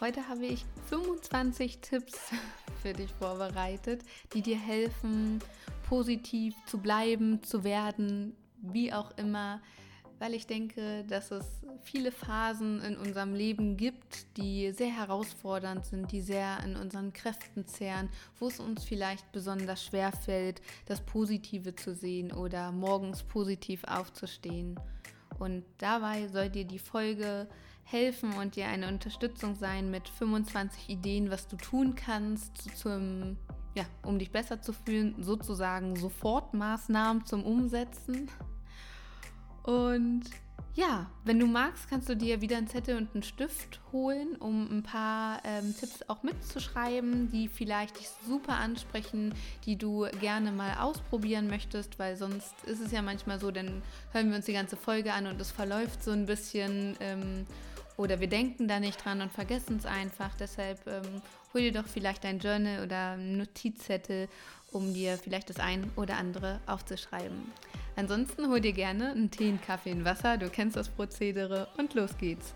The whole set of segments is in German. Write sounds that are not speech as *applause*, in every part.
Heute habe ich 25 Tipps *laughs* für dich vorbereitet, die dir helfen, positiv zu bleiben, zu werden, wie auch immer, weil ich denke, dass es viele Phasen in unserem Leben gibt, die sehr herausfordernd sind, die sehr an unseren Kräften zehren, wo es uns vielleicht besonders schwer fällt, das Positive zu sehen oder morgens positiv aufzustehen. Und dabei soll dir die Folge helfen und dir eine Unterstützung sein mit 25 Ideen, was du tun kannst, zum, ja, um dich besser zu fühlen, sozusagen Sofortmaßnahmen zum Umsetzen. Und ja, wenn du magst, kannst du dir wieder einen Zettel und einen Stift holen, um ein paar ähm, Tipps auch mitzuschreiben, die vielleicht dich super ansprechen, die du gerne mal ausprobieren möchtest, weil sonst ist es ja manchmal so, dann hören wir uns die ganze Folge an und es verläuft so ein bisschen ähm, oder wir denken da nicht dran und vergessen es einfach. Deshalb ähm, hol dir doch vielleicht ein Journal oder Notizzettel, um dir vielleicht das ein oder andere aufzuschreiben. Ansonsten hol dir gerne einen Tee, einen Kaffee, ein Wasser, du kennst das Prozedere und los geht's.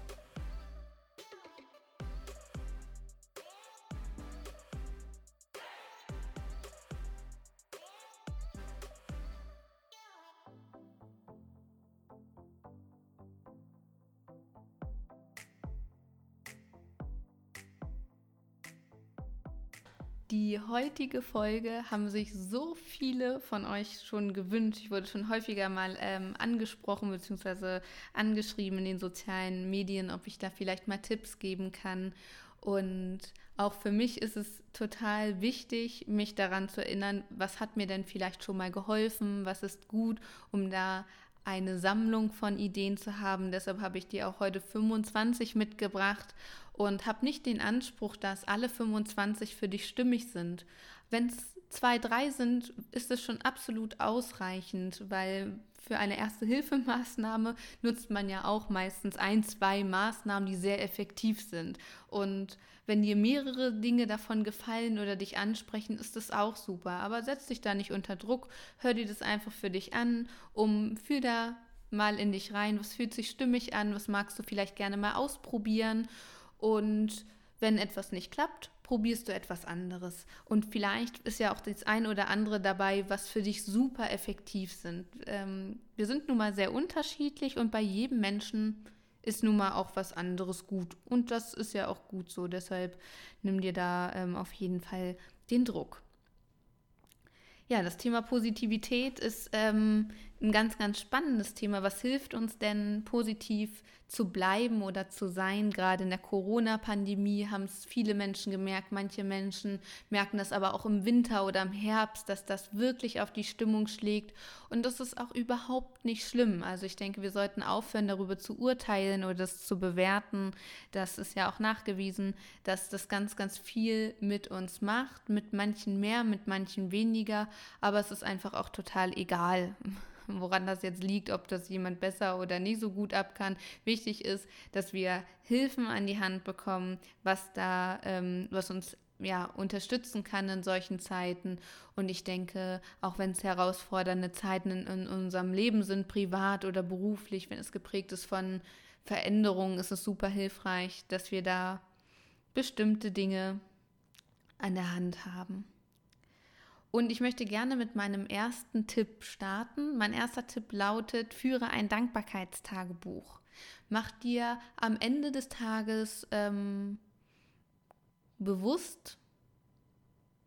Die heutige Folge haben sich so viele von euch schon gewünscht. Ich wurde schon häufiger mal ähm, angesprochen bzw. angeschrieben in den sozialen Medien, ob ich da vielleicht mal Tipps geben kann. Und auch für mich ist es total wichtig, mich daran zu erinnern, was hat mir denn vielleicht schon mal geholfen, was ist gut, um da eine Sammlung von Ideen zu haben. Deshalb habe ich dir auch heute 25 mitgebracht und habe nicht den Anspruch, dass alle 25 für dich stimmig sind. Wenn es zwei, drei sind, ist es schon absolut ausreichend, weil für eine Erste-Hilfe-Maßnahme nutzt man ja auch meistens ein, zwei Maßnahmen, die sehr effektiv sind. Und wenn dir mehrere Dinge davon gefallen oder dich ansprechen, ist das auch super. Aber setz dich da nicht unter Druck, hör dir das einfach für dich an, um für da mal in dich rein, was fühlt sich stimmig an, was magst du vielleicht gerne mal ausprobieren und wenn etwas nicht klappt, probierst du etwas anderes. Und vielleicht ist ja auch das ein oder andere dabei, was für dich super effektiv sind. Ähm, wir sind nun mal sehr unterschiedlich und bei jedem Menschen ist nun mal auch was anderes gut. Und das ist ja auch gut so. Deshalb nimm dir da ähm, auf jeden Fall den Druck. Ja, das Thema Positivität ist ähm, ein ganz, ganz spannendes Thema. Was hilft uns denn positiv zu bleiben oder zu sein? Gerade in der Corona-Pandemie haben es viele Menschen gemerkt. Manche Menschen merken das aber auch im Winter oder im Herbst, dass das wirklich auf die Stimmung schlägt. Und das ist auch überhaupt nicht schlimm. Also ich denke, wir sollten aufhören, darüber zu urteilen oder das zu bewerten. Das ist ja auch nachgewiesen, dass das ganz, ganz viel mit uns macht. Mit manchen mehr, mit manchen weniger. Aber es ist einfach auch total egal woran das jetzt liegt, ob das jemand besser oder nicht so gut ab kann. Wichtig ist, dass wir Hilfen an die Hand bekommen, was da, ähm, was uns ja, unterstützen kann in solchen Zeiten. Und ich denke, auch wenn es herausfordernde Zeiten in, in, unserem Leben sind, privat oder beruflich, wenn es geprägt ist von Veränderungen, ist es super hilfreich, dass wir da bestimmte Dinge an der Hand haben. Und ich möchte gerne mit meinem ersten Tipp starten. Mein erster Tipp lautet, führe ein Dankbarkeitstagebuch. Mach dir am Ende des Tages ähm, bewusst,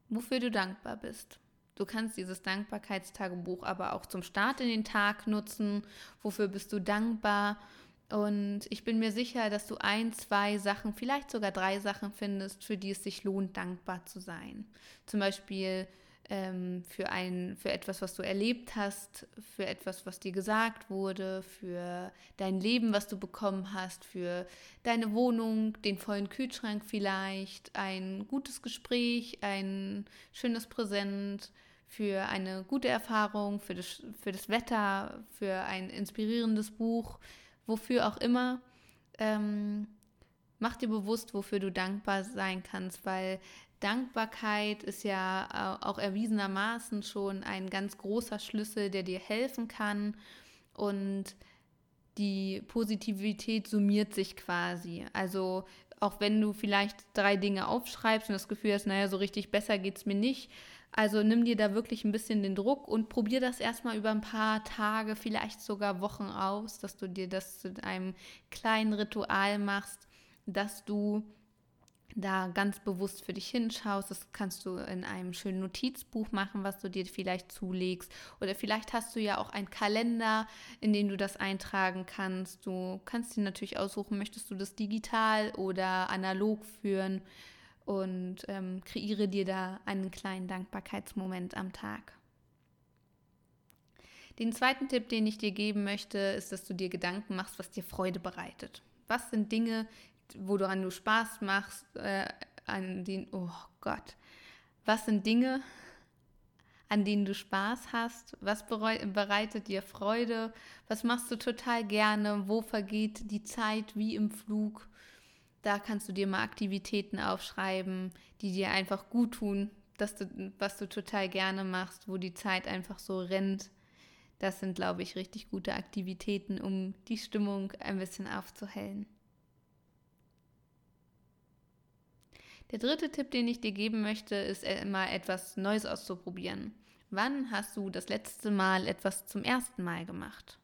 wofür du dankbar bist. Du kannst dieses Dankbarkeitstagebuch aber auch zum Start in den Tag nutzen. Wofür bist du dankbar? Und ich bin mir sicher, dass du ein, zwei Sachen, vielleicht sogar drei Sachen findest, für die es sich lohnt, dankbar zu sein. Zum Beispiel ähm, für, ein, für etwas, was du erlebt hast, für etwas, was dir gesagt wurde, für dein Leben, was du bekommen hast, für deine Wohnung, den vollen Kühlschrank vielleicht, ein gutes Gespräch, ein schönes Präsent, für eine gute Erfahrung, für das, für das Wetter, für ein inspirierendes Buch, wofür auch immer. Ähm, mach dir bewusst, wofür du dankbar sein kannst, weil Dankbarkeit ist ja auch erwiesenermaßen schon ein ganz großer Schlüssel, der dir helfen kann. Und die Positivität summiert sich quasi. Also auch wenn du vielleicht drei Dinge aufschreibst und das Gefühl hast, naja, so richtig besser geht es mir nicht. Also nimm dir da wirklich ein bisschen den Druck und probier das erstmal über ein paar Tage, vielleicht sogar Wochen aus, dass du dir das zu einem kleinen Ritual machst, dass du da ganz bewusst für dich hinschaust. Das kannst du in einem schönen Notizbuch machen, was du dir vielleicht zulegst. Oder vielleicht hast du ja auch einen Kalender, in dem du das eintragen kannst. Du kannst dir natürlich aussuchen, möchtest du das digital oder analog führen und ähm, kreiere dir da einen kleinen Dankbarkeitsmoment am Tag. Den zweiten Tipp, den ich dir geben möchte, ist, dass du dir Gedanken machst, was dir Freude bereitet. Was sind Dinge, woran du Spaß machst, äh, an denen, oh Gott, was sind Dinge, an denen du Spaß hast? Was bereitet dir Freude? Was machst du total gerne? Wo vergeht die Zeit wie im Flug? Da kannst du dir mal Aktivitäten aufschreiben, die dir einfach gut tun, du, was du total gerne machst, wo die Zeit einfach so rennt. Das sind, glaube ich, richtig gute Aktivitäten, um die Stimmung ein bisschen aufzuhellen. Der dritte Tipp, den ich dir geben möchte, ist immer etwas Neues auszuprobieren. Wann hast du das letzte Mal etwas zum ersten Mal gemacht?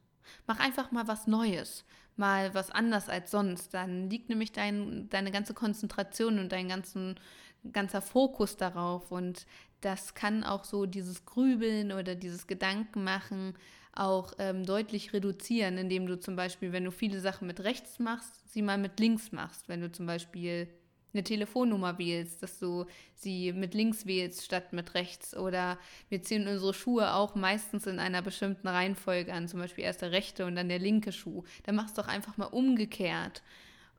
Mach einfach mal was Neues, mal was anders als sonst. Dann liegt nämlich dein, deine ganze Konzentration und dein ganzen, ganzer Fokus darauf. Und das kann auch so dieses Grübeln oder dieses Gedankenmachen auch ähm, deutlich reduzieren, indem du zum Beispiel, wenn du viele Sachen mit rechts machst, sie mal mit links machst. Wenn du zum Beispiel eine Telefonnummer wählst, dass du sie mit links wählst statt mit rechts. Oder wir ziehen unsere Schuhe auch meistens in einer bestimmten Reihenfolge an, zum Beispiel erst der rechte und dann der linke Schuh. Dann machst du doch einfach mal umgekehrt,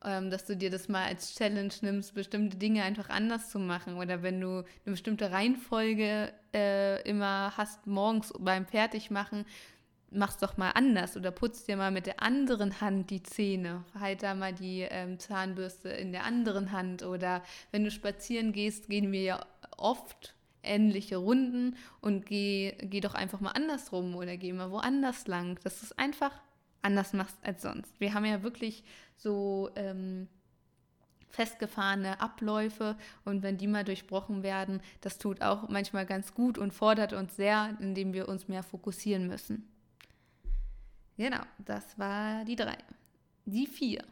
ähm, dass du dir das mal als Challenge nimmst, bestimmte Dinge einfach anders zu machen. Oder wenn du eine bestimmte Reihenfolge äh, immer hast, morgens beim Fertigmachen, mach's doch mal anders oder putz dir mal mit der anderen Hand die Zähne. Halt da mal die ähm, Zahnbürste in der anderen Hand. Oder wenn du spazieren gehst, gehen wir ja oft ähnliche Runden und geh, geh doch einfach mal andersrum oder geh mal woanders lang. Dass du es einfach anders machst als sonst. Wir haben ja wirklich so ähm, festgefahrene Abläufe und wenn die mal durchbrochen werden, das tut auch manchmal ganz gut und fordert uns sehr, indem wir uns mehr fokussieren müssen. Genau, das war die drei. Die vier.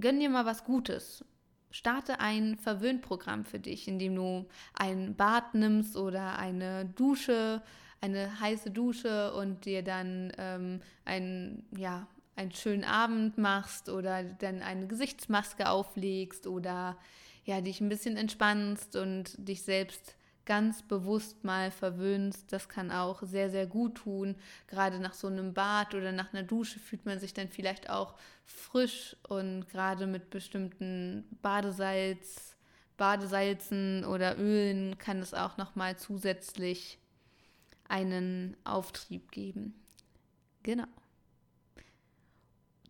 Gönn dir mal was Gutes. Starte ein Verwöhnprogramm für dich, indem du ein Bad nimmst oder eine Dusche, eine heiße Dusche und dir dann ähm, ein, ja, einen schönen Abend machst oder dann eine Gesichtsmaske auflegst oder ja, dich ein bisschen entspannst und dich selbst ganz bewusst mal verwöhnst. Das kann auch sehr, sehr gut tun. Gerade nach so einem Bad oder nach einer Dusche fühlt man sich dann vielleicht auch frisch und gerade mit bestimmten Badesalz, Badesalzen oder Ölen kann es auch nochmal zusätzlich einen Auftrieb geben. Genau.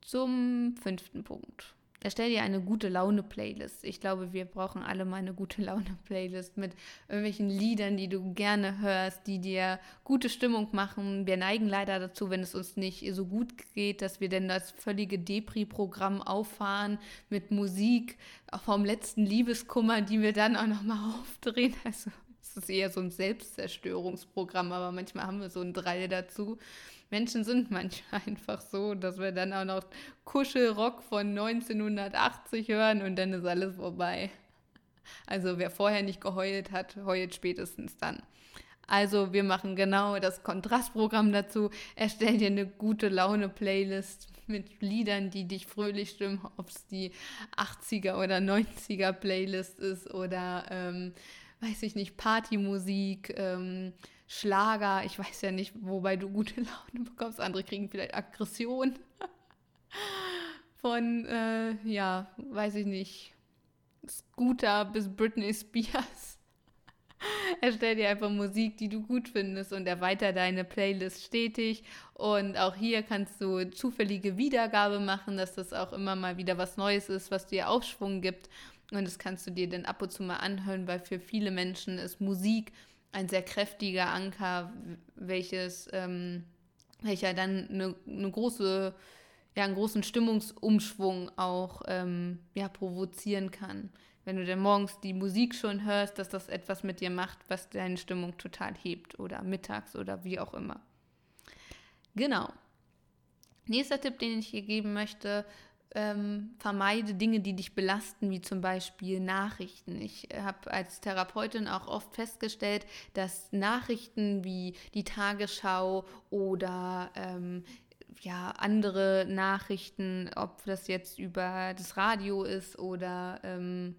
Zum fünften Punkt. Erstell dir eine gute Laune-Playlist. Ich glaube, wir brauchen alle mal eine gute Laune-Playlist mit irgendwelchen Liedern, die du gerne hörst, die dir gute Stimmung machen. Wir neigen leider dazu, wenn es uns nicht so gut geht, dass wir denn das völlige Depri-Programm auffahren mit Musik vom letzten Liebeskummer, die wir dann auch nochmal *laughs* aufdrehen. Also es ist eher so ein Selbstzerstörungsprogramm, aber manchmal haben wir so ein Drall dazu. Menschen sind *laughs* manchmal einfach so, dass wir dann auch noch Kuschelrock von 1980 hören und dann ist alles vorbei. Also wer vorher nicht geheult hat, heult spätestens dann. Also wir machen genau das Kontrastprogramm dazu. Erstell dir eine gute Laune-Playlist mit Liedern, die dich fröhlich stimmen, ob es die 80er oder 90er Playlist ist oder ähm, weiß ich nicht, Partymusik, ähm, Schlager, ich weiß ja nicht, wobei du gute *laughs* Laune bekommst, andere kriegen vielleicht Aggression. *laughs* Von, äh, ja, weiß ich nicht, Scooter bis Britney Spears. *laughs* Erstell dir einfach Musik, die du gut findest und erweiter deine Playlist stetig. Und auch hier kannst du zufällige Wiedergabe machen, dass das auch immer mal wieder was Neues ist, was dir Aufschwung gibt. Und das kannst du dir dann ab und zu mal anhören, weil für viele Menschen ist Musik ein sehr kräftiger Anker, welches, ähm, welcher dann eine, eine große, ja, einen großen Stimmungsumschwung auch ähm, ja, provozieren kann. Wenn du dann morgens die Musik schon hörst, dass das etwas mit dir macht, was deine Stimmung total hebt oder mittags oder wie auch immer. Genau. Nächster Tipp, den ich hier geben möchte, ähm, vermeide Dinge, die dich belasten, wie zum Beispiel Nachrichten. Ich habe als Therapeutin auch oft festgestellt, dass Nachrichten wie die Tagesschau oder ähm, ja, andere Nachrichten, ob das jetzt über das Radio ist oder ähm,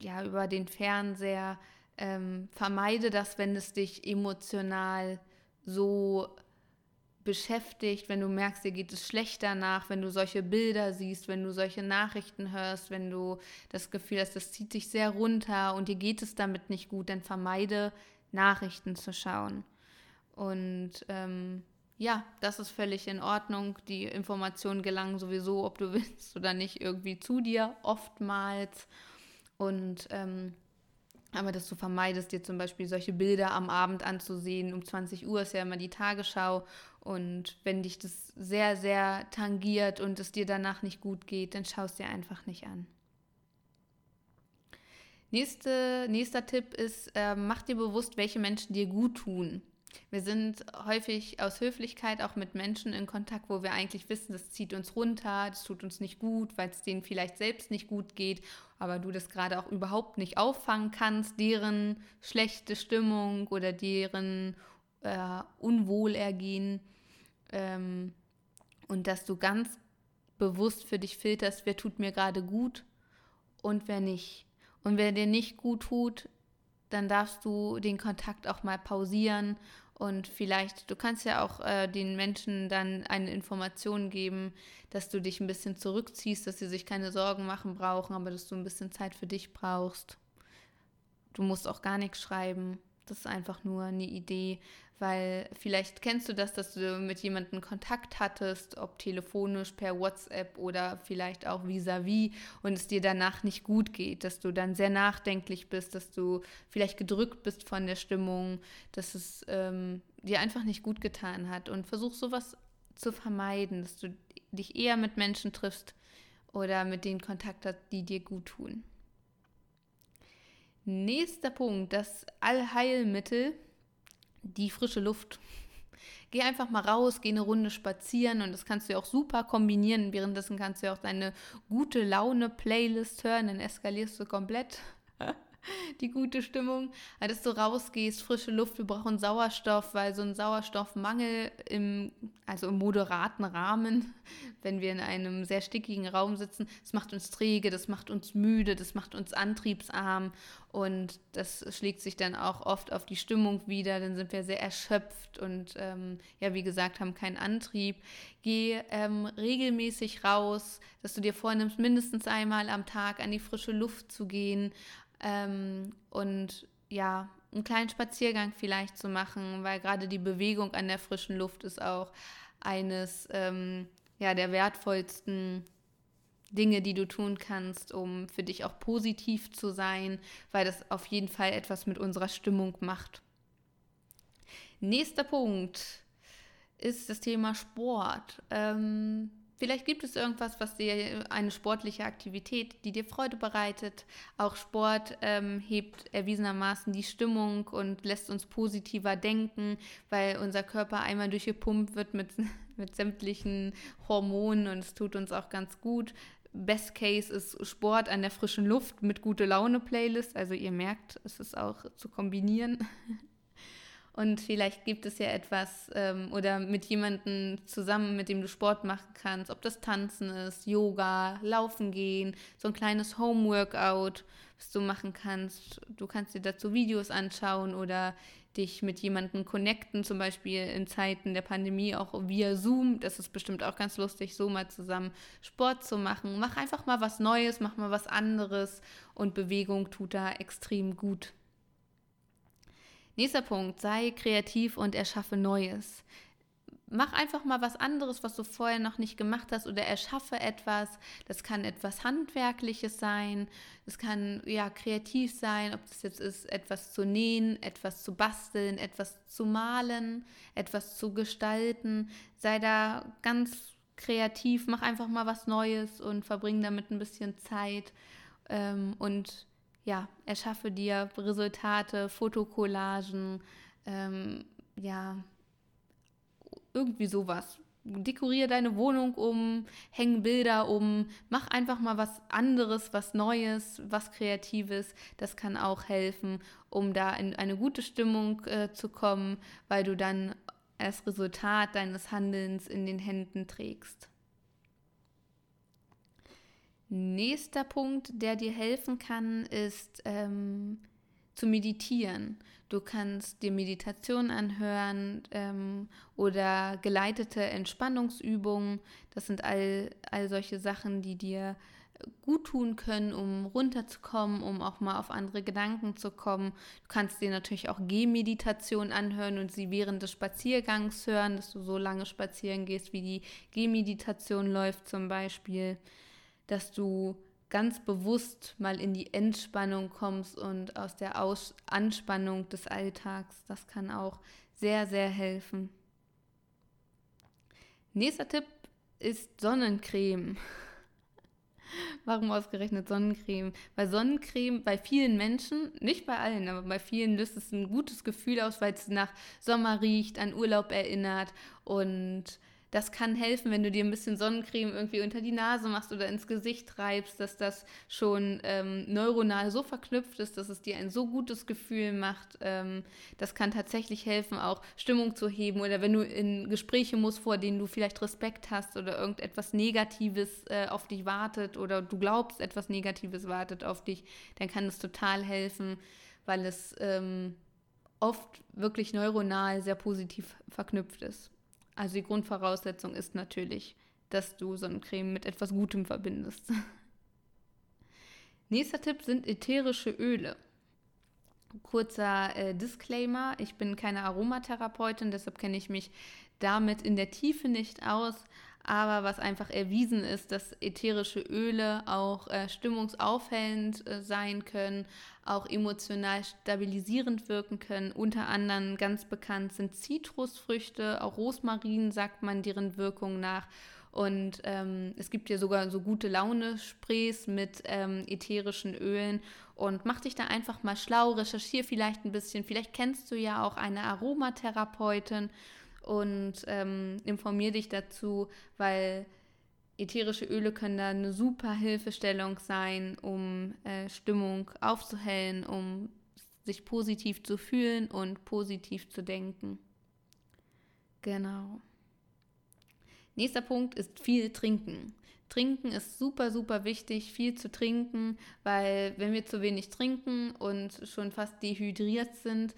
ja, über den Fernseher, ähm, vermeide das, wenn es dich emotional so beschäftigt, wenn du merkst, dir geht es schlecht danach, wenn du solche Bilder siehst, wenn du solche Nachrichten hörst, wenn du das Gefühl hast, das zieht sich sehr runter und dir geht es damit nicht gut, dann vermeide Nachrichten zu schauen. Und ähm, ja, das ist völlig in Ordnung. Die Informationen gelangen sowieso, ob du willst oder nicht, irgendwie zu dir, oftmals. Und ähm, aber dass du vermeidest, dir zum Beispiel solche Bilder am Abend anzusehen. Um 20 Uhr ist ja immer die Tagesschau und wenn dich das sehr, sehr tangiert und es dir danach nicht gut geht, dann schaust dir einfach nicht an. Nächste, nächster Tipp ist, äh, mach dir bewusst, welche Menschen dir gut tun. Wir sind häufig aus Höflichkeit auch mit Menschen in Kontakt, wo wir eigentlich wissen, das zieht uns runter, das tut uns nicht gut, weil es denen vielleicht selbst nicht gut geht, aber du das gerade auch überhaupt nicht auffangen kannst, deren schlechte Stimmung oder deren äh, Unwohlergehen ähm, und dass du ganz bewusst für dich filterst, wer tut mir gerade gut und wer nicht. Und wer dir nicht gut tut, dann darfst du den Kontakt auch mal pausieren und vielleicht, du kannst ja auch äh, den Menschen dann eine Information geben, dass du dich ein bisschen zurückziehst, dass sie sich keine Sorgen machen brauchen, aber dass du ein bisschen Zeit für dich brauchst. Du musst auch gar nichts schreiben. Das ist einfach nur eine Idee, weil vielleicht kennst du das, dass du mit jemandem Kontakt hattest, ob telefonisch, per WhatsApp oder vielleicht auch vis-à-vis -vis, und es dir danach nicht gut geht, dass du dann sehr nachdenklich bist, dass du vielleicht gedrückt bist von der Stimmung, dass es ähm, dir einfach nicht gut getan hat und versuch sowas zu vermeiden, dass du dich eher mit Menschen triffst oder mit denen Kontakt hast, die dir gut tun. Nächster Punkt, das Allheilmittel die frische Luft. Geh einfach mal raus, geh eine Runde spazieren und das kannst du ja auch super kombinieren. Währenddessen kannst du ja auch deine gute Laune-Playlist hören, dann eskalierst du komplett *laughs* *laughs* die gute Stimmung, dass du rausgehst, frische Luft, wir brauchen Sauerstoff, weil so ein Sauerstoffmangel im, also im moderaten Rahmen, *laughs* wenn wir in einem sehr stickigen Raum sitzen, das macht uns träge, das macht uns müde, das macht uns antriebsarm. Und das schlägt sich dann auch oft auf die Stimmung wieder, dann sind wir sehr erschöpft und ähm, ja, wie gesagt, haben keinen Antrieb. Geh ähm, regelmäßig raus, dass du dir vornimmst, mindestens einmal am Tag an die frische Luft zu gehen, ähm, und ja, einen kleinen Spaziergang vielleicht zu machen, weil gerade die Bewegung an der frischen Luft ist auch eines ähm, ja, der wertvollsten Dinge, die du tun kannst, um für dich auch positiv zu sein, weil das auf jeden Fall etwas mit unserer Stimmung macht. Nächster Punkt ist das Thema Sport. Ähm, Vielleicht gibt es irgendwas, was dir eine sportliche Aktivität, die dir Freude bereitet. Auch Sport ähm, hebt erwiesenermaßen die Stimmung und lässt uns positiver denken, weil unser Körper einmal durchgepumpt wird mit, *laughs* mit sämtlichen Hormonen und es tut uns auch ganz gut. Best Case ist Sport an der frischen Luft mit gute Laune Playlist. Also ihr merkt, es ist auch zu kombinieren. *laughs* Und vielleicht gibt es ja etwas ähm, oder mit jemandem zusammen, mit dem du Sport machen kannst, ob das Tanzen ist, Yoga, Laufen gehen, so ein kleines Home-Workout, was du machen kannst. Du kannst dir dazu Videos anschauen oder dich mit jemandem connecten, zum Beispiel in Zeiten der Pandemie auch via Zoom. Das ist bestimmt auch ganz lustig, so mal zusammen Sport zu machen. Mach einfach mal was Neues, mach mal was anderes und Bewegung tut da extrem gut. Nächster Punkt, sei kreativ und erschaffe Neues. Mach einfach mal was anderes, was du vorher noch nicht gemacht hast oder erschaffe etwas. Das kann etwas Handwerkliches sein, es kann ja kreativ sein, ob das jetzt ist, etwas zu nähen, etwas zu basteln, etwas zu malen, etwas zu gestalten. Sei da ganz kreativ, mach einfach mal was Neues und verbring damit ein bisschen Zeit. Ähm, und ja, erschaffe dir Resultate, Fotokollagen, ähm, ja, irgendwie sowas. Dekoriere deine Wohnung um, häng Bilder um, mach einfach mal was anderes, was Neues, was Kreatives. Das kann auch helfen, um da in eine gute Stimmung äh, zu kommen, weil du dann das Resultat deines Handelns in den Händen trägst. Nächster Punkt, der dir helfen kann, ist ähm, zu meditieren. Du kannst dir Meditation anhören ähm, oder geleitete Entspannungsübungen. Das sind all, all solche Sachen, die dir gut tun können, um runterzukommen, um auch mal auf andere Gedanken zu kommen. Du kannst dir natürlich auch Gehmeditation anhören und sie während des Spaziergangs hören, dass du so lange spazieren gehst, wie die Gehmeditation läuft zum Beispiel dass du ganz bewusst mal in die Entspannung kommst und aus der aus Anspannung des Alltags. Das kann auch sehr, sehr helfen. Nächster Tipp ist Sonnencreme. *laughs* Warum ausgerechnet Sonnencreme? Weil Sonnencreme bei vielen Menschen, nicht bei allen, aber bei vielen löst es ein gutes Gefühl aus, weil es nach Sommer riecht, an Urlaub erinnert und das kann helfen, wenn du dir ein bisschen Sonnencreme irgendwie unter die Nase machst oder ins Gesicht treibst, dass das schon ähm, neuronal so verknüpft ist, dass es dir ein so gutes Gefühl macht. Ähm, das kann tatsächlich helfen, auch Stimmung zu heben oder wenn du in Gespräche musst, vor denen du vielleicht Respekt hast oder irgendetwas Negatives äh, auf dich wartet oder du glaubst, etwas Negatives wartet auf dich, dann kann es total helfen, weil es ähm, oft wirklich neuronal sehr positiv verknüpft ist. Also die Grundvoraussetzung ist natürlich, dass du Sonnencreme mit etwas Gutem verbindest. *laughs* Nächster Tipp sind ätherische Öle. Kurzer äh, Disclaimer, ich bin keine Aromatherapeutin, deshalb kenne ich mich damit in der Tiefe nicht aus, aber was einfach erwiesen ist, dass ätherische Öle auch äh, stimmungsaufhellend äh, sein können, auch emotional stabilisierend wirken können. Unter anderem ganz bekannt sind Zitrusfrüchte, auch Rosmarin sagt man deren Wirkung nach. Und ähm, es gibt ja sogar so gute Laune-Sprays mit ähm, ätherischen Ölen. Und mach dich da einfach mal schlau, recherchiere vielleicht ein bisschen. Vielleicht kennst du ja auch eine Aromatherapeutin und ähm, informier dich dazu, weil ätherische Öle können da eine super Hilfestellung sein, um äh, Stimmung aufzuhellen, um sich positiv zu fühlen und positiv zu denken. Genau. Nächster Punkt ist viel trinken. Trinken ist super, super wichtig, viel zu trinken, weil wenn wir zu wenig trinken und schon fast dehydriert sind,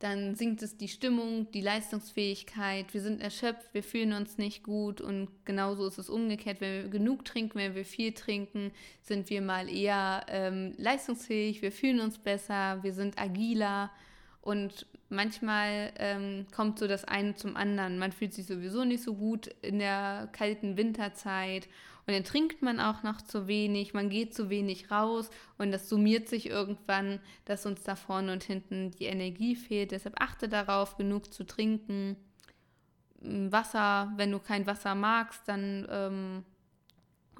dann sinkt es die Stimmung, die Leistungsfähigkeit, wir sind erschöpft, wir fühlen uns nicht gut. Und genauso ist es umgekehrt. Wenn wir genug trinken, wenn wir viel trinken, sind wir mal eher ähm, leistungsfähig, wir fühlen uns besser, wir sind agiler. Und manchmal ähm, kommt so das eine zum anderen. Man fühlt sich sowieso nicht so gut in der kalten Winterzeit und dann trinkt man auch noch zu wenig, man geht zu wenig raus und das summiert sich irgendwann, dass uns da vorne und hinten die Energie fehlt. Deshalb achte darauf, genug zu trinken. Mm, Wasser, wenn du kein Wasser magst, dann ähm,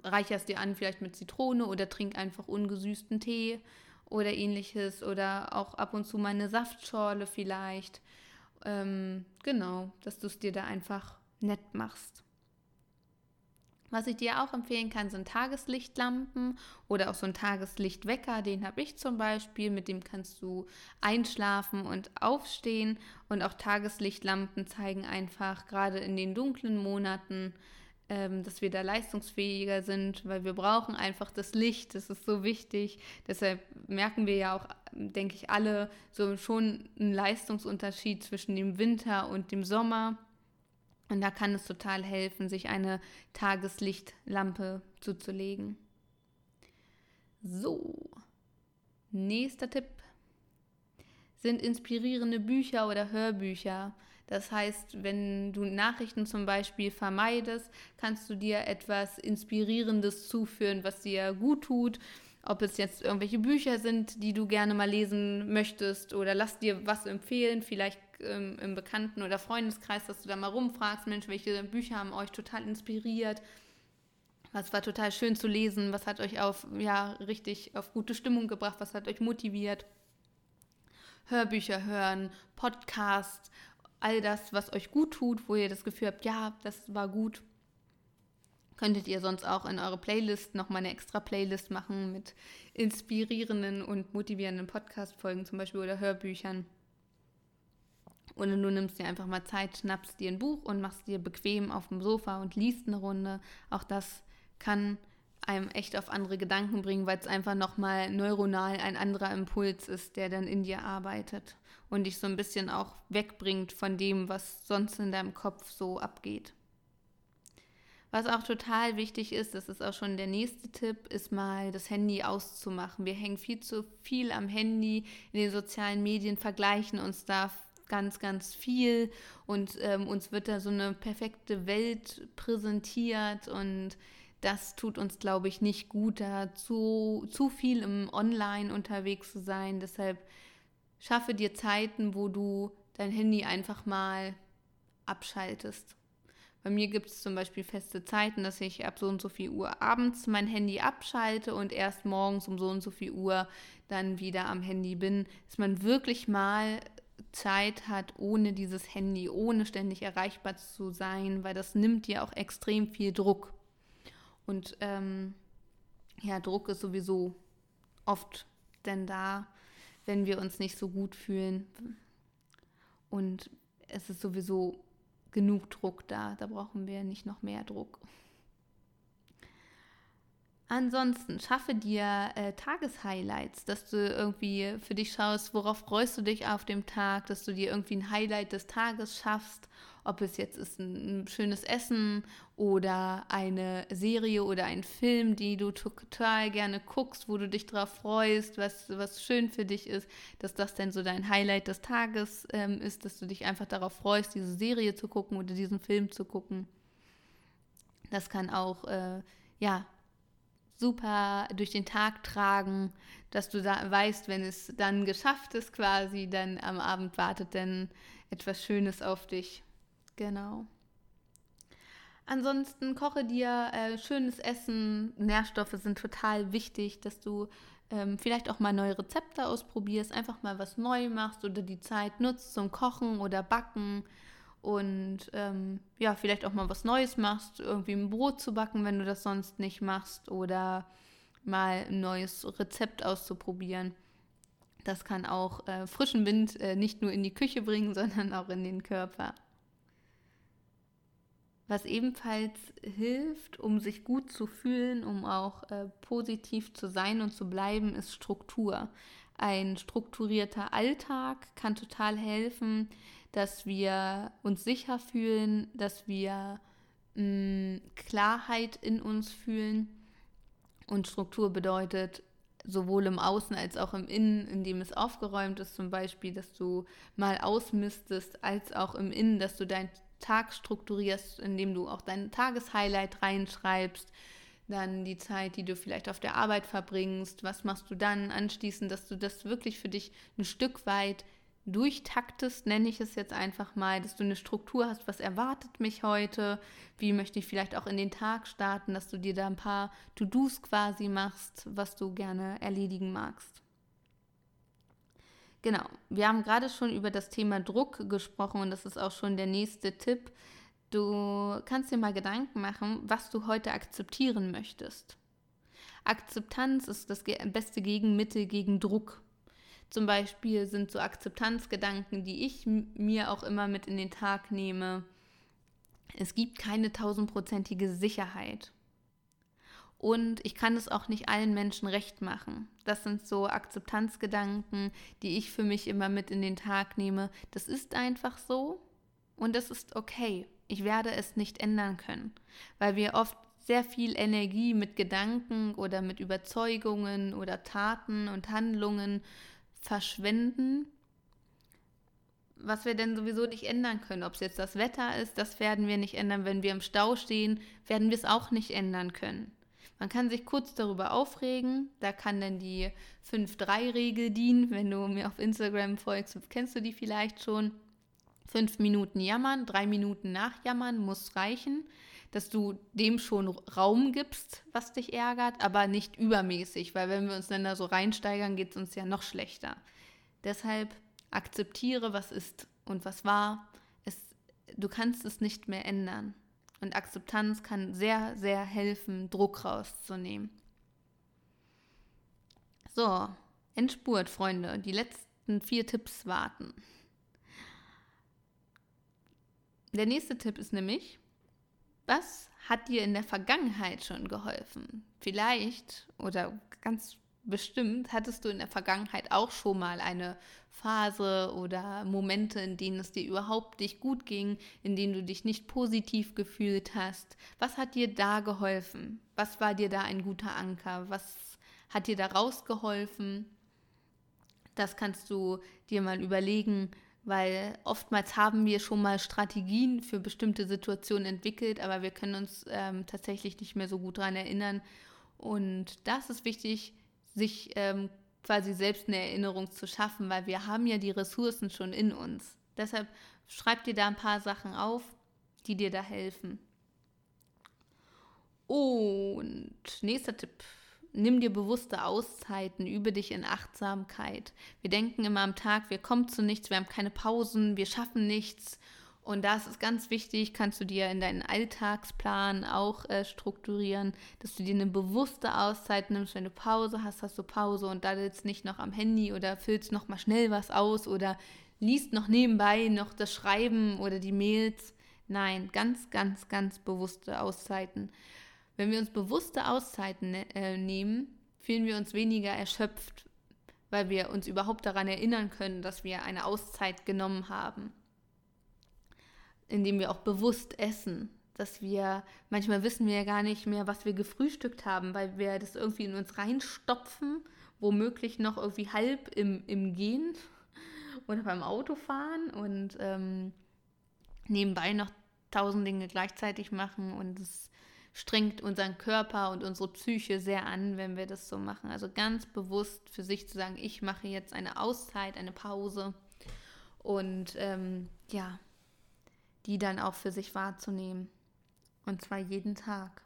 reicherst dir an vielleicht mit Zitrone oder trink einfach ungesüßten Tee oder ähnliches oder auch ab und zu mal eine Saftschorle vielleicht. Ähm, genau, dass du es dir da einfach nett machst. Was ich dir auch empfehlen kann, sind Tageslichtlampen oder auch so ein Tageslichtwecker. Den habe ich zum Beispiel. Mit dem kannst du einschlafen und aufstehen. Und auch Tageslichtlampen zeigen einfach gerade in den dunklen Monaten, dass wir da leistungsfähiger sind, weil wir brauchen einfach das Licht. Das ist so wichtig. Deshalb merken wir ja auch, denke ich, alle so schon einen Leistungsunterschied zwischen dem Winter und dem Sommer. Und da kann es total helfen, sich eine Tageslichtlampe zuzulegen. So, nächster Tipp sind inspirierende Bücher oder Hörbücher. Das heißt, wenn du Nachrichten zum Beispiel vermeidest, kannst du dir etwas Inspirierendes zuführen, was dir gut tut. Ob es jetzt irgendwelche Bücher sind, die du gerne mal lesen möchtest oder lass dir was empfehlen, vielleicht ähm, im Bekannten- oder Freundeskreis, dass du da mal rumfragst, Mensch, welche Bücher haben euch total inspiriert? Was war total schön zu lesen? Was hat euch auf, ja, richtig auf gute Stimmung gebracht? Was hat euch motiviert? Hörbücher hören, Podcasts, all das, was euch gut tut, wo ihr das Gefühl habt, ja, das war gut. Könntet ihr sonst auch in eure Playlist nochmal eine extra Playlist machen mit inspirierenden und motivierenden Podcast-Folgen zum Beispiel oder Hörbüchern. Oder du nimmst dir einfach mal Zeit, schnappst dir ein Buch und machst dir bequem auf dem Sofa und liest eine Runde. Auch das kann einem echt auf andere Gedanken bringen, weil es einfach nochmal neuronal ein anderer Impuls ist, der dann in dir arbeitet und dich so ein bisschen auch wegbringt von dem, was sonst in deinem Kopf so abgeht. Was auch total wichtig ist, das ist auch schon der nächste Tipp, ist mal das Handy auszumachen. Wir hängen viel zu viel am Handy in den sozialen Medien, vergleichen uns da ganz, ganz viel und ähm, uns wird da so eine perfekte Welt präsentiert und das tut uns, glaube ich, nicht gut, da zu, zu viel im Online unterwegs zu sein. Deshalb schaffe dir Zeiten, wo du dein Handy einfach mal abschaltest. Bei mir gibt es zum Beispiel feste Zeiten, dass ich ab so und so viel Uhr abends mein Handy abschalte und erst morgens um so und so viel Uhr dann wieder am Handy bin, dass man wirklich mal Zeit hat, ohne dieses Handy, ohne ständig erreichbar zu sein, weil das nimmt dir auch extrem viel Druck. Und ähm, ja, Druck ist sowieso oft denn da, wenn wir uns nicht so gut fühlen. Und es ist sowieso genug Druck da, da brauchen wir nicht noch mehr Druck. Ansonsten schaffe dir äh, Tageshighlights, dass du irgendwie für dich schaust, worauf freust du dich auf dem Tag, dass du dir irgendwie ein Highlight des Tages schaffst, ob es jetzt ist ein, schönes Essen oder eine Serie oder ein Film, die du total gerne guckst, wo du dich drauf freust, was, was schön für dich ist, dass das dann so dein Highlight des Tages ähm, ist, dass du dich einfach darauf freust, diese Serie zu gucken oder diesen Film zu gucken. Das kann auch, äh, ja, super durch den Tag tragen, dass du da weißt, wenn es dann geschafft ist quasi, dann am Abend wartet dann etwas Schönes auf dich. Genau. Ansonsten koche dir äh, schönes Essen. Nährstoffe sind total wichtig, dass du ähm, vielleicht auch mal neue Rezepte ausprobierst, einfach mal was neu machst oder die Zeit nutzt zum Kochen oder Backen und ähm, ja, vielleicht auch mal was Neues machst, irgendwie ein Brot zu backen, wenn du das sonst nicht machst oder mal ein neues Rezept auszuprobieren. Das kann auch äh, frischen Wind äh, nicht nur in die Küche bringen, *laughs* sondern auch in den Körper. Was ebenfalls hilft, um sich gut zu fühlen, um auch äh, positiv zu sein und zu bleiben, ist Struktur. Ein strukturierter Alltag kann total helfen, dass wir uns sicher fühlen, dass wir mh, mm, Klarheit in uns fühlen. Und Struktur bedeutet sowohl im Außen als auch im Innen, indem es aufgeräumt ist, zum Beispiel, dass du mal ausmistest, als auch im Innen, dass du deinen Tag strukturierst, indem du auch dein Tageshighlight reinschreibst, dann die Zeit, die du vielleicht auf der Arbeit verbringst, was machst du dann anschließend, dass du das wirklich für dich ein Stück weit durchtaktest, nenne ich es jetzt einfach mal, dass du eine Struktur hast, was erwartet mich heute, wie möchte ich vielleicht auch in den Tag starten, dass du dir da ein paar To-Dos quasi machst, was du gerne erledigen magst. Genau, wir haben gerade schon über das Thema Druck gesprochen und das ist auch schon der nächste Tipp. Du kannst dir mal Gedanken machen, was du heute akzeptieren möchtest. Akzeptanz ist das beste Gegenmittel gegen Druck. Zum Beispiel sind so Akzeptanzgedanken, die ich mir auch immer mit in den Tag nehme. Es gibt keine tausendprozentige Sicherheit. Und ich kann es auch nicht allen Menschen recht machen. Das sind so Akzeptanzgedanken, die ich für mich immer mit in den Tag nehme. Das ist einfach so und das ist okay. Ich werde es nicht ändern können, weil wir oft sehr viel Energie mit Gedanken oder mit Überzeugungen oder Taten und Handlungen verschwenden, was wir denn sowieso nicht ändern können. Ob es jetzt das Wetter ist, das werden wir nicht ändern. Wenn wir im Stau stehen, werden wir es auch nicht ändern können. Man kann sich kurz darüber aufregen. Da kann dann die 5-3-Regel dienen. Wenn du mir auf Instagram folgst, kennst du die vielleicht schon. Fünf Minuten jammern, drei Minuten nachjammern muss reichen, dass du dem schon Raum gibst, was dich ärgert, aber nicht übermäßig, weil wenn wir uns dann da so reinsteigern, geht es uns ja noch schlechter. Deshalb akzeptiere, was ist und was war. Es, du kannst es nicht mehr ändern. Und Akzeptanz kann sehr, sehr helfen, Druck rauszunehmen. So, Endspurt, Freunde. Die letzten vier Tipps warten. Der nächste Tipp ist nämlich, was hat dir in der Vergangenheit schon geholfen? Vielleicht oder ganz bestimmt hattest du in der Vergangenheit auch schon mal eine Phase oder Momente, in denen es dir überhaupt nicht gut ging, in denen du dich nicht positiv gefühlt hast. Was hat dir da geholfen? Was war dir da ein guter Anker? Was hat dir da rausgeholfen? Das kannst du dir mal überlegen, weil oftmals haben wir schon mal Strategien für bestimmte Situationen entwickelt, aber wir können uns ähm, tatsächlich nicht mehr so gut daran erinnern. Und das ist wichtig, sich ähm, quasi selbst eine Erinnerung zu schaffen, weil wir haben ja die Ressourcen schon in uns. Deshalb schreib dir da ein paar Sachen auf, die dir da helfen. Und nächster Tipp. Nimm dir bewusste Auszeiten, übe dich in Achtsamkeit. Wir denken immer am Tag, wir kommen zu nichts, wir haben keine Pausen, wir schaffen nichts und das ist ganz wichtig, kannst du dir in deinen Alltagsplan auch äh, strukturieren, dass du dir eine bewusste Auszeit nimmst. Wenn du Pause hast, hast du Pause und da jetzt nicht noch am Handy oder füllst noch mal schnell was aus oder liest noch nebenbei noch das Schreiben oder die Mails. Nein, ganz, ganz, ganz bewusste Auszeiten. Wenn wir uns bewusste Auszeiten ne, äh, nehmen, fühlen wir uns weniger erschöpft, weil wir uns überhaupt daran erinnern können, dass wir eine Auszeit genommen haben indem wir auch bewusst essen. Dass wir, manchmal wissen wir ja gar nicht mehr, was wir gefrühstückt haben, weil wir das irgendwie in uns reinstopfen, womöglich noch irgendwie halb im, im Gehen *laughs* oder beim Autofahren und ähm, nebenbei noch tausend Dinge gleichzeitig machen und es strengt unseren Körper und unsere Psyche sehr an, wenn wir das so machen. Also ganz bewusst für sich zu sagen, ich mache jetzt eine Auszeit, eine Pause und ähm, ja, die dann auch für sich wahrzunehmen. Und zwar jeden Tag.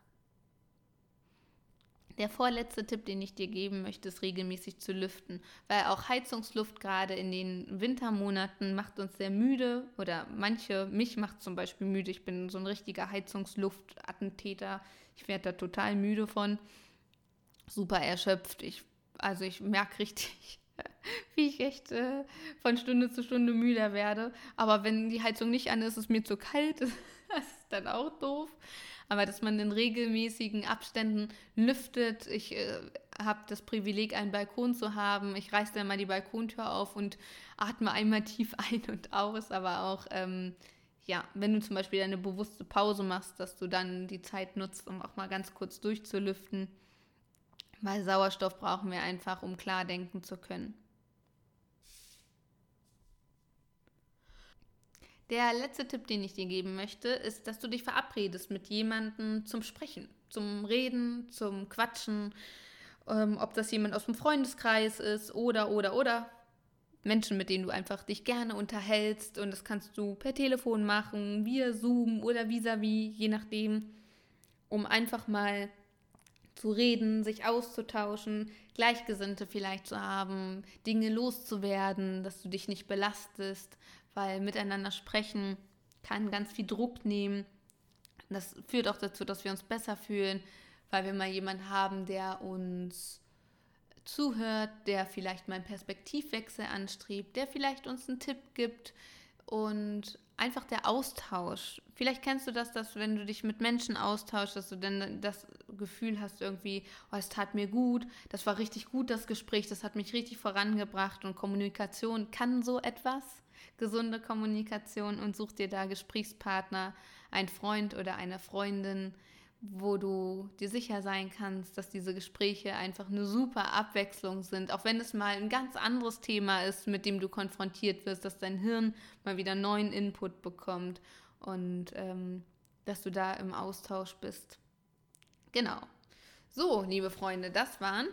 Der vorletzte Tipp, den ich dir geben möchte, ist regelmäßig zu lüften, weil auch Heizungsluft gerade in den Wintermonaten macht uns sehr müde oder manche, mich macht zum Beispiel müde. Ich bin so ein richtiger Heizungsluftattentäter. Ich werde da total müde von, super erschöpft. Ich, also ich merke richtig, *laughs* wie ich echt äh, von Stunde zu Stunde müder werde. Aber wenn die Heizung nicht an ist, ist es mir zu kalt. *laughs* das ist dann auch doof. Aber dass man in regelmäßigen Abständen lüftet. Ich äh, habe das Privileg, einen Balkon zu haben. Ich reiße dann mal die Balkontür auf und atme einmal tief *laughs* ein und aus. Aber auch, ähm, ja, wenn du zum Beispiel eine bewusste Pause machst, dass du dann die Zeit nutzt, um auch mal ganz kurz durchzulüften weil Sauerstoff brauchen wir einfach, um klar denken zu können. Der letzte Tipp, den ich dir geben möchte, ist, dass du dich verabredest mit jemandem zum Sprechen, zum Reden, zum Quatschen, ähm, ob das jemand aus dem Freundeskreis ist oder, oder, oder. Menschen, mit denen du einfach dich gerne unterhältst und das kannst du per Telefon machen, via Zoom oder vis-à-vis, -vis, je nachdem, um einfach mal zu reden, sich auszutauschen, Gleichgesinnte vielleicht zu haben, Dinge loszuwerden, dass du dich nicht belastest, weil miteinander sprechen kann ganz viel Druck nehmen. Das führt auch dazu, dass wir uns besser fühlen, weil wir mal jemanden haben, der uns zuhört, der vielleicht mal einen Perspektivwechsel anstrebt, der vielleicht uns einen Tipp gibt. Und einfach der Austausch. Vielleicht kennst du das, dass wenn du dich mit Menschen austauschst, dass du dann das Gefühl hast irgendwie, oh, es tat mir gut, das war richtig gut, das Gespräch, das hat mich richtig vorangebracht und Kommunikation kann so etwas, gesunde Kommunikation und such dir da Gesprächspartner, ein Freund oder eine Freundin, wo du dir sicher sein kannst, dass diese Gespräche einfach eine super Abwechslung sind, auch wenn es mal ein ganz anderes Thema ist, mit dem du konfrontiert wirst, dass dein Hirn mal wieder neuen Input bekommt und ähm, dass du da im Austausch bist. Genau. So, liebe Freunde, das waren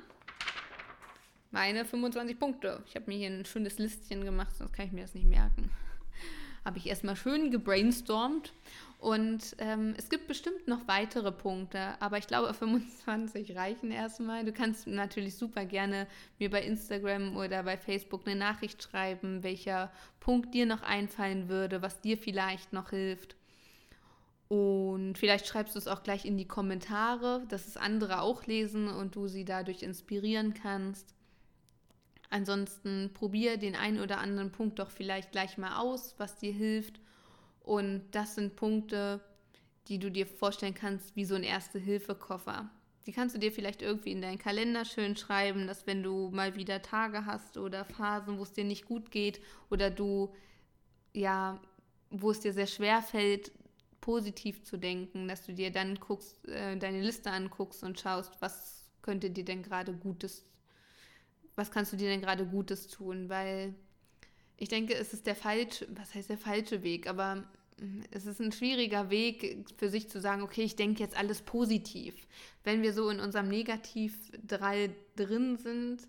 meine 25 Punkte. Ich habe mir hier ein schönes Listchen gemacht, sonst kann ich mir das nicht merken. Habe ich erstmal schön gebrainstormt und ähm, es gibt bestimmt noch weitere Punkte, aber ich glaube *laughs* 25 reichen erstmal. Du kannst natürlich super gerne mir bei Instagram oder bei Facebook eine Nachricht schreiben, welcher Punkt dir noch einfallen würde, was dir vielleicht noch hilft. Und vielleicht schreibst du es auch gleich in die Kommentare, dass es andere auch lesen und du sie dadurch inspirieren kannst. Ansonsten probier den einen oder anderen Punkt doch vielleicht gleich mal aus, was dir hilft und das sind Punkte, die du dir vorstellen kannst, wie so ein Erste-Hilfe-Koffer. Die kannst du dir vielleicht irgendwie in deinen Kalender schön schreiben, dass wenn du mal wieder Tage hast oder Phasen, wo es dir nicht gut geht oder du, ja, wo es dir sehr schwer fällt, positiv zu denken, dass du dir dann guckst, äh, deine Liste anguckst und schaust, was könnte dir denn gerade Gutes, was kannst du dir denn gerade Gutes tun, weil ich denke, es ist der falsche, was heißt der falsche Weg, aber mm, es ist ein schwieriger Weg für sich zu sagen, okay, ich denke jetzt alles positiv. Wenn wir so in unserem Negativ 3 drin sind,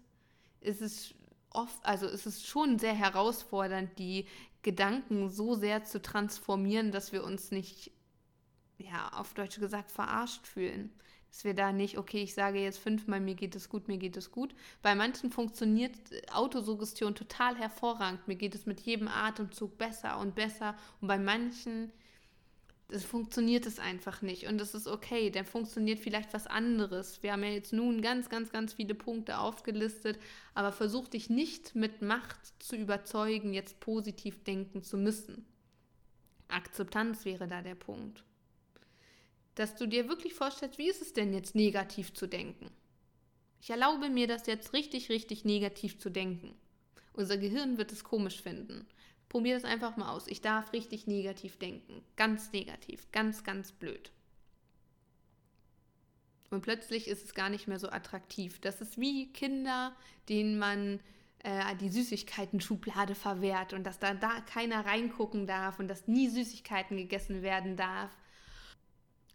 ist es oft, also ist es schon sehr herausfordernd, die Gedanken so sehr zu transformieren, dass wir uns nicht, ja, auf Deutsch gesagt, verarscht fühlen dass wir da nicht, okay, ich sage jetzt fünfmal, mir geht es gut, mir geht es gut. Bei manchen funktioniert Autosuggestion total hervorragend. Mir geht es mit jedem Atemzug besser und besser. Und bei manchen das funktioniert es einfach nicht. Und das ist okay, dann funktioniert vielleicht was anderes. Wir haben ja jetzt nun ganz, ganz, ganz viele Punkte aufgelistet, aber versuch dich nicht mit Macht zu überzeugen, jetzt positiv denken zu müssen. Akzeptanz wäre da der Punkt dass du dir wirklich vorstellst, wie ist es denn jetzt negativ zu denken? Ich erlaube mir das jetzt richtig, richtig negativ zu denken. Unser Gehirn wird es komisch finden. Probier das einfach mal aus. Ich darf richtig negativ denken. Ganz negativ. Ganz, ganz blöd. Und plötzlich ist es gar nicht mehr so attraktiv. Das ist wie Kinder, denen man äh, die Süßigkeiten-Schublade verwehrt und dass da, da keiner reingucken darf und dass nie Süßigkeiten gegessen werden darf.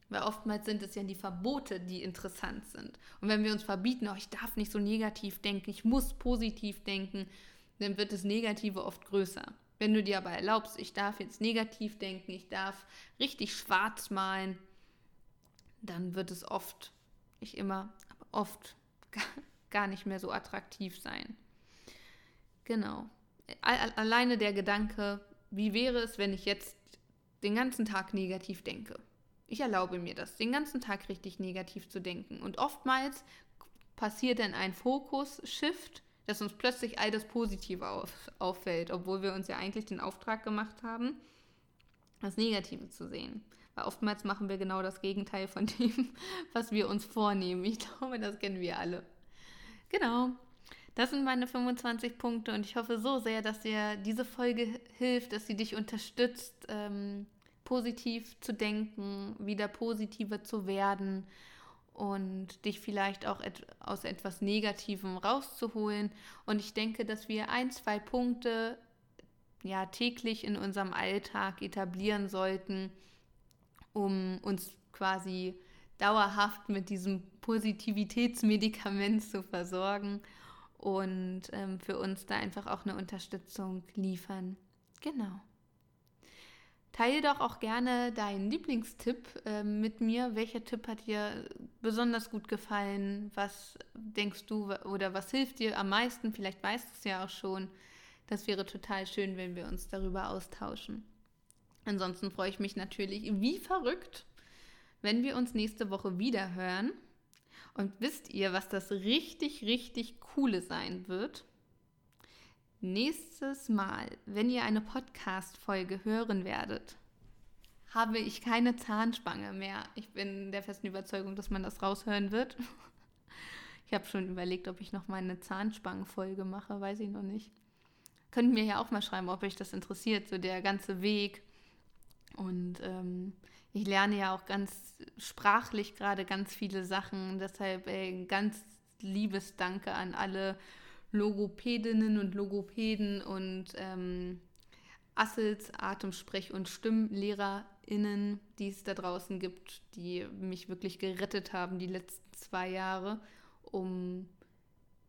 Weil oftmals sind es ja die Verbote, die interessant sind. Und wenn wir uns verbieten, oh, ich darf nicht so negativ denken, ich muss positiv denken, dann wird das Negative oft größer. Wenn du dir aber erlaubst, ich darf jetzt negativ denken, ich darf richtig schwarz malen, dann wird es oft, nicht immer, aber oft *laughs* gar nicht mehr so attraktiv sein. Genau. Alleine der Gedanke, wie wäre es, wenn ich jetzt den ganzen Tag negativ denke? Ich erlaube mir das, den ganzen Tag richtig negativ zu denken. Und oftmals passiert dann ein Fokus-Shift, dass uns plötzlich all das Positive auf, auffällt, obwohl wir uns ja eigentlich den Auftrag gemacht haben, das Negative zu sehen. Weil oftmals machen wir genau das Gegenteil von *laughs* dem, was wir uns vornehmen. Ich glaube, das kennen wir alle. Genau. Das sind meine 25 Punkte und ich hoffe so sehr, dass dir diese Folge hilft, dass sie dich unterstützt, ähm, positiv zu denken, wieder positiver zu werden und dich vielleicht auch et aus etwas Negativem rauszuholen. Und ich denke, dass wir ein, zwei Punkte ja täglich in unserem Alltag etablieren sollten, um uns quasi dauerhaft mit diesem Positivitätsmedikament zu versorgen und ähm, für uns da einfach auch eine Unterstützung liefern. Genau. Teile doch auch gerne deinen Lieblingstipp äh, mit mir. Welcher Tipp hat dir besonders gut gefallen? Was denkst du oder was hilft dir am meisten? Vielleicht weißt du es ja auch schon. Das wäre total schön, wenn wir uns darüber austauschen. Ansonsten freue ich mich natürlich wie verrückt, wenn wir uns nächste Woche wieder hören. Und wisst ihr, was das richtig, richtig coole sein wird? Nächstes Mal, wenn ihr eine Podcast-Folge hören werdet, habe ich keine Zahnspange mehr. Ich bin der festen Überzeugung, dass man das raushören wird. *laughs* Ich habe schon überlegt, ob ich noch mal eine Zahnspangenfolge mache, weiß ich noch nicht. Könnt mir ja auch mal schreiben, ob euch das interessiert, so der ganze Weg. Und ähm, ich lerne ja auch ganz sprachlich gerade ganz viele Sachen. Deshalb ey, ganz liebes Danke an alle Logopädinnen und Logopäden und ähm, Assels, Atemsprech- und StimmlehrerInnen, die es da draußen gibt, die mich wirklich gerettet haben die letzten zwei Jahre, um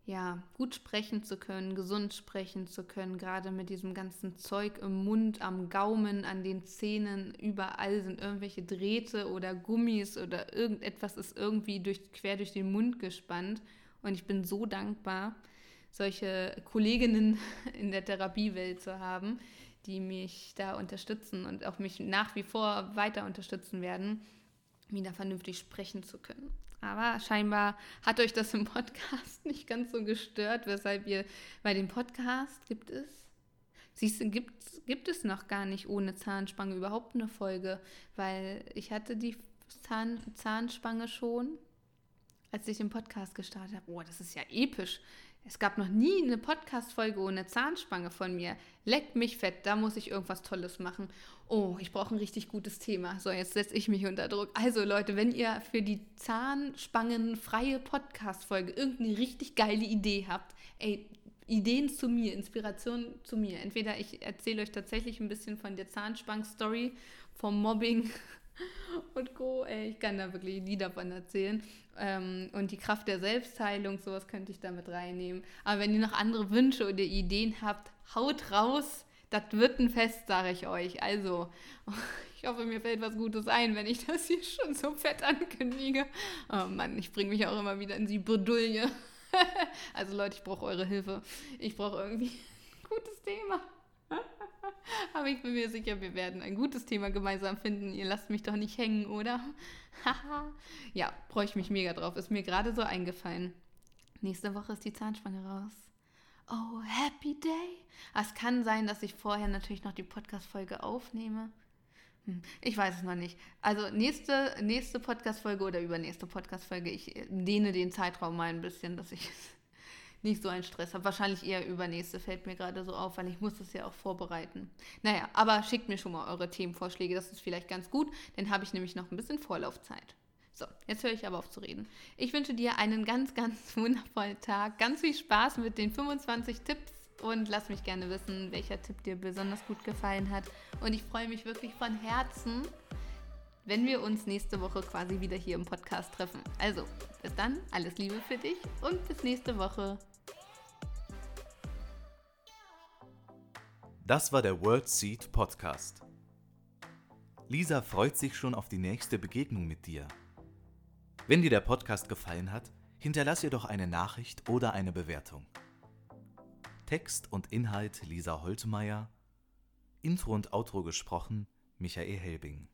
ja, gut sprechen zu können, gesund sprechen zu können, gerade mit diesem ganzen Zeug im Mund, am Gaumen, an den Zähnen, überall sind irgendwelche Drähte oder Gummis oder irgendetwas ist irgendwie durch, quer durch den Mund gespannt. Und ich bin so dankbar, solche Kolleginnen *laughs* in der Therapiewelt zu haben, die mich da unterstützen und auch mich nach wie vor weiter unterstützen werden, wieder vernünftig sprechen zu können. Aber scheinbar hat euch das im Podcast *laughs* nicht ganz so gestört, weshalb ihr bei dem Podcast gibt es, siehst du, gibt, gibt es noch gar nicht ohne Zahnspange überhaupt eine Folge, weil ich hatte die Zahn, Zahnspange schon, als ich den Podcast gestartet habe. Oh, das ist ja episch. Es gab noch nie eine Podcast-Folge ohne Zahnspange von mir. Leckt mich fett, da muss ich irgendwas Tolles machen. Oh, ich brauche ein richtig gutes Thema. So, jetzt setze ich mich unter Druck. Also Leute, wenn ihr für die Zahnspangen-freie Podcast-Folge irgendeine richtig geile Idee habt, ey, Ideen zu mir, Inspiration zu mir. Entweder ich erzähle euch tatsächlich ein bisschen von der Zahnspangen-Story, vom Mobbing und Co. Ey, ich kann da wirklich Lieder von erzählen. Ähm, und die Kraft der Selbstheilung, sowas könnte ich damit reinnehmen. Aber wenn ihr noch andere Wünsche oder Ideen habt, haut raus. Das wird ein Fest, sage ich euch. Also, *laughs* ich hoffe, mir fällt was Gutes ein, wenn ich das hier schon so fett ankündige. Oh Mann, ich bringe mich auch immer wieder in die Bredouille. *laughs* also Leute, ich brauche eure Hilfe. Ich brauche irgendwie *laughs* ein gutes Thema. *laughs* Aber ich bin mir sicher, wir werden ein gutes Thema gemeinsam finden. Ihr lasst mich doch nicht hängen, oder? *laughs* ja, freue ich mich mega drauf. Ist mir gerade so eingefallen. Nächste Woche ist die Zahnspange raus. Oh, happy day. Ah, es kann sein, dass ich vorher natürlich noch die Podcast-Folge aufnehme. Hm, ich weiß es noch nicht. Also nächste, nächste Podcast-Folge oder übernächste Podcast-Folge, ich äh, dehne den Zeitraum mal ein bisschen, dass ich nicht so einen Stress habe. Wahrscheinlich eher übernächste fällt mir gerade so auf, weil ich muss das ja auch vorbereiten. Naja, aber schickt mir schon mal eure Themenvorschläge, das ist vielleicht ganz gut, dann habe ich nämlich noch ein bisschen Vorlaufzeit. So, jetzt höre ich aber auf zu reden. Ich wünsche dir einen ganz, ganz *laughs* wundervollen Tag, ganz viel Spaß mit den 25 Tipps und lass mich gerne wissen, welcher Tipp dir besonders gut gefallen hat. Und ich freue mich wirklich von Herzen, wenn wir uns nächste Woche quasi wieder hier im Podcast treffen. Also, bis dann, alles Liebe für dich und bis nächste Woche. Das war der World Seed Podcast. Lisa freut sich schon auf die nächste Begegnung mit dir. Wenn dir der Podcast gefallen hat, hinterlass ihr doch eine Nachricht oder eine Bewertung. Text und Inhalt Lisa Holtmeier, Intro und Outro gesprochen Michael Helbing.